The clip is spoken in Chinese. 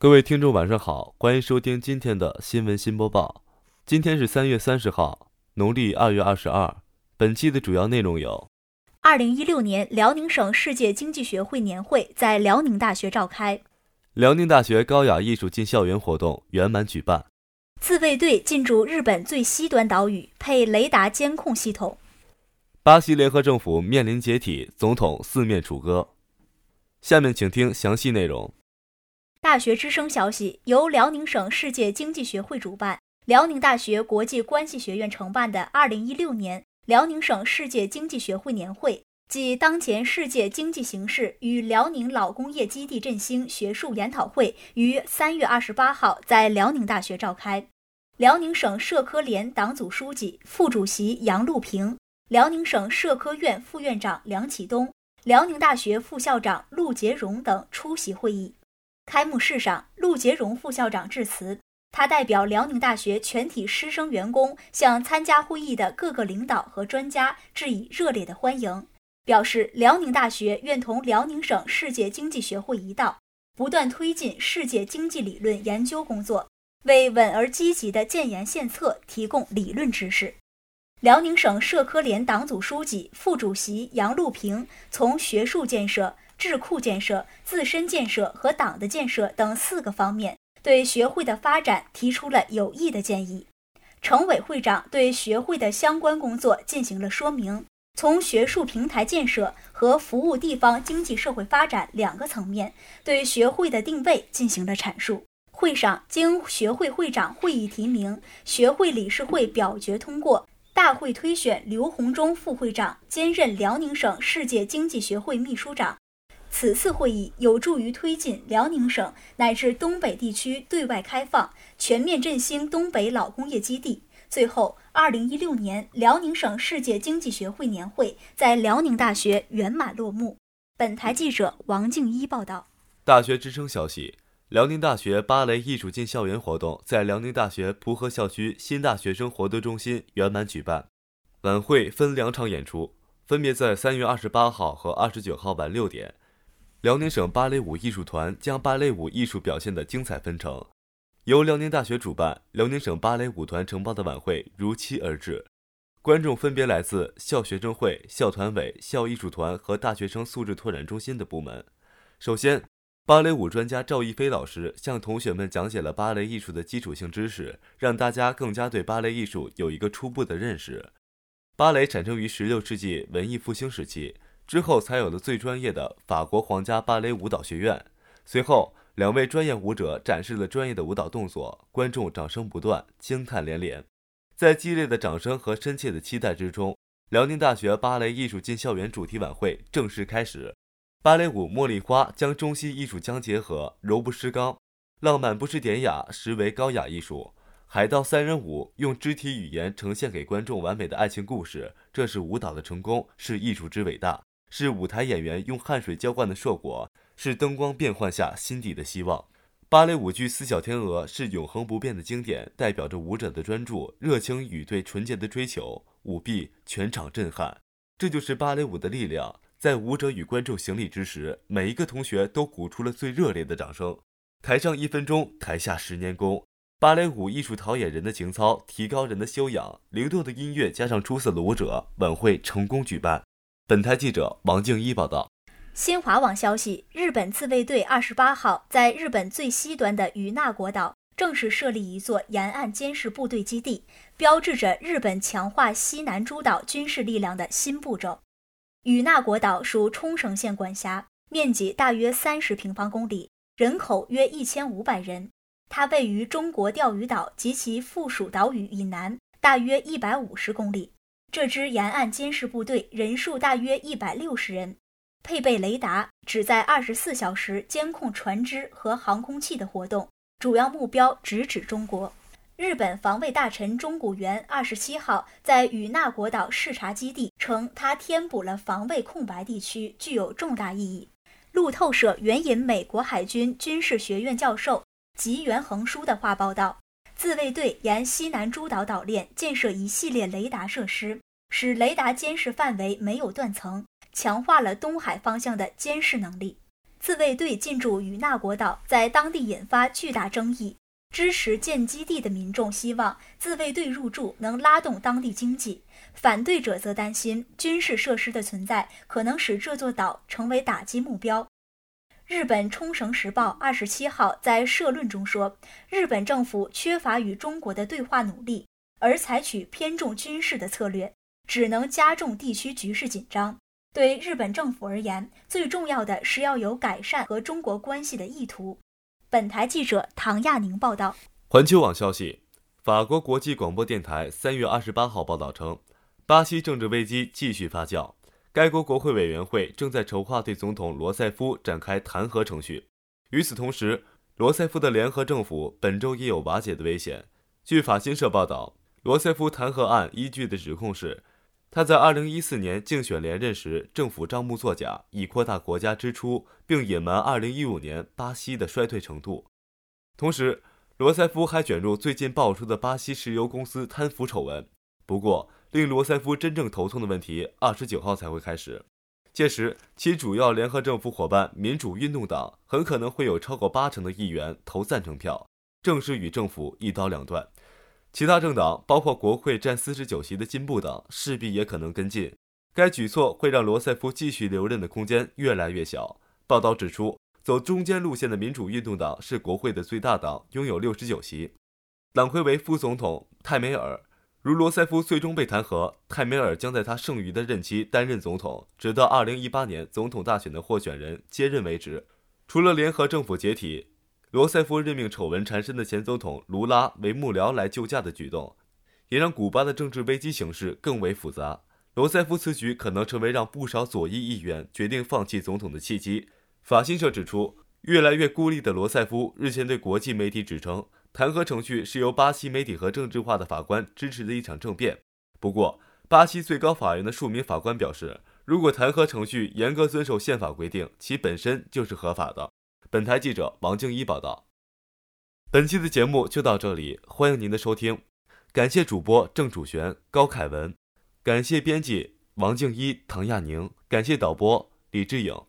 各位听众，晚上好，欢迎收听今天的新闻新播报。今天是三月三十号，农历二月二十二。本期的主要内容有：二零一六年辽宁省世界经济学会年会在辽宁大学召开；辽宁大学高雅艺术进校园活动圆满举办；自卫队进驻日本最西端岛屿，配雷达监控系统；巴西联合政府面临解体，总统四面楚歌。下面请听详细内容。大学之声消息，由辽宁省世界经济学会主办，辽宁大学国际关系学院承办的二零一六年辽宁省世界经济学会年会暨当前世界经济形势与辽宁老工业基地振兴学术研讨会于三月二十八号在辽宁大学召开。辽宁省社科联党组书记、副主席杨路平，辽宁省社科院副院长梁启东，辽宁大学副校长陆杰荣等出席会议。开幕式上，陆杰荣副校长致辞，他代表辽宁大学全体师生员工向参加会议的各个领导和专家致以热烈的欢迎，表示辽宁大学愿同辽宁省世界经济学会一道，不断推进世界经济理论研究工作，为稳而积极的建言献策提供理论知识。辽宁省社科联党组书记、副主席杨路平从学术建设。智库建设、自身建设和党的建设等四个方面，对学会的发展提出了有益的建议。省委会长对学会的相关工作进行了说明，从学术平台建设和服务地方经济社会发展两个层面，对学会的定位进行了阐述。会上，经学会会长会议提名，学会理事会表决通过，大会推选刘洪忠副会长兼任辽宁省世界经济学会秘书长。此次会议有助于推进辽宁省乃至东北地区对外开放，全面振兴东北老工业基地。最后，二零一六年辽宁省世界经济学会年会在辽宁大学圆满落幕。本台记者王静一报道。大学之声消息：辽宁大学芭蕾艺术进校园活动在辽宁大学蒲河校区新大学生活动中心圆满举办。晚会分两场演出，分别在三月二十八号和二十九号晚六点。辽宁省芭蕾舞艺术团将芭蕾舞艺术表现的精彩纷呈，由辽宁大学主办、辽宁省芭蕾舞团承包的晚会如期而至，观众分别来自校学生会、校团委、校艺术团和大学生素质拓展中心的部门。首先，芭蕾舞专家赵一飞老师向同学们讲解了芭蕾艺术的基础性知识，让大家更加对芭蕾艺术有一个初步的认识。芭蕾产生于16世纪文艺复兴时期。之后才有了最专业的法国皇家芭蕾舞蹈学院。随后，两位专业舞者展示了专业的舞蹈动作，观众掌声不断，惊叹连连。在激烈的掌声和深切的期待之中，辽宁大学芭蕾艺术进校园主题晚会正式开始。芭蕾舞《茉莉花》将中西艺术相结合，柔不失刚，浪漫不失典雅，实为高雅艺术。海盗三人舞用肢体语言呈现给观众完美的爱情故事，这是舞蹈的成功，是艺术之伟大。是舞台演员用汗水浇灌的硕果，是灯光变幻下心底的希望。芭蕾舞剧《四小天鹅》是永恒不变的经典，代表着舞者的专注、热情与对纯洁的追求。舞毕，全场震撼。这就是芭蕾舞的力量。在舞者与观众行礼之时，每一个同学都鼓出了最热烈的掌声。台上一分钟，台下十年功。芭蕾舞艺术陶冶人的情操，提高人的修养。灵动的音乐加上出色的舞者，晚会成功举办。本台记者王静一报道。新华网消息：日本自卫队二十八号在日本最西端的与那国岛正式设立一座沿岸监视部队基地，标志着日本强化西南诸岛军事力量的新步骤。与那国岛属冲绳县管辖，面积大约三十平方公里，人口约一千五百人。它位于中国钓鱼岛及其附属岛屿以南，大约一百五十公里。这支沿岸监视部队人数大约一百六十人，配备雷达，旨在二十四小时监控船只和航空器的活动，主要目标直指中国。日本防卫大臣中谷元二十七号在与那国岛视察基地称，他填补了防卫空白地区，具有重大意义。路透社援引美国海军军事学院教授吉原恒书的话报道。自卫队沿西南诸岛岛链建设一系列雷达设施，使雷达监视范围没有断层，强化了东海方向的监视能力。自卫队进驻与那国岛，在当地引发巨大争议。支持建基地的民众希望自卫队入驻能拉动当地经济，反对者则担心军事设施的存在可能使这座岛成为打击目标。日本冲绳时报二十七号在社论中说，日本政府缺乏与中国的对话努力，而采取偏重军事的策略，只能加重地区局势紧张。对日本政府而言，最重要的是要有改善和中国关系的意图。本台记者唐亚宁报道。环球网消息，法国国际广播电台三月二十八号报道称，巴西政治危机继续发酵，该国国会委员会正在筹划对总统罗塞夫展开弹劾程序。与此同时，罗塞夫的联合政府本周也有瓦解的危险。据法新社报道，罗塞夫弹劾案依据的指控是。他在2014年竞选连任时，政府账目作假，以扩大国家支出，并隐瞒2015年巴西的衰退程度。同时，罗塞夫还卷入最近爆出的巴西石油公司贪腐丑闻。不过，令罗塞夫真正头痛的问题，29号才会开始。届时，其主要联合政府伙伴民主运动党很可能会有超过八成的议员投赞成票，正式与政府一刀两断。其他政党，包括国会占四十九席的进步党，势必也可能跟进。该举措会让罗塞夫继续留任的空间越来越小。报道指出，走中间路线的民主运动党是国会的最大党，拥有六十九席。党魁为副总统泰梅尔。如罗塞夫最终被弹劾，泰梅尔将在他剩余的任期担任总统，直到二零一八年总统大选的候选人接任为止。除了联合政府解体。罗塞夫任命丑闻缠身的前总统卢拉为幕僚来救驾的举动，也让古巴的政治危机形势更为复杂。罗塞夫此举可能成为让不少左翼议员决定放弃总统的契机。法新社指出，越来越孤立的罗塞夫日前对国际媒体指称，弹劾程序是由巴西媒体和政治化的法官支持的一场政变。不过，巴西最高法院的数名法官表示，如果弹劾程序严格遵守宪法规定，其本身就是合法的。本台记者王静一报道。本期的节目就到这里，欢迎您的收听，感谢主播郑楚璇、高凯文，感谢编辑王静一、唐亚宁，感谢导播李志颖。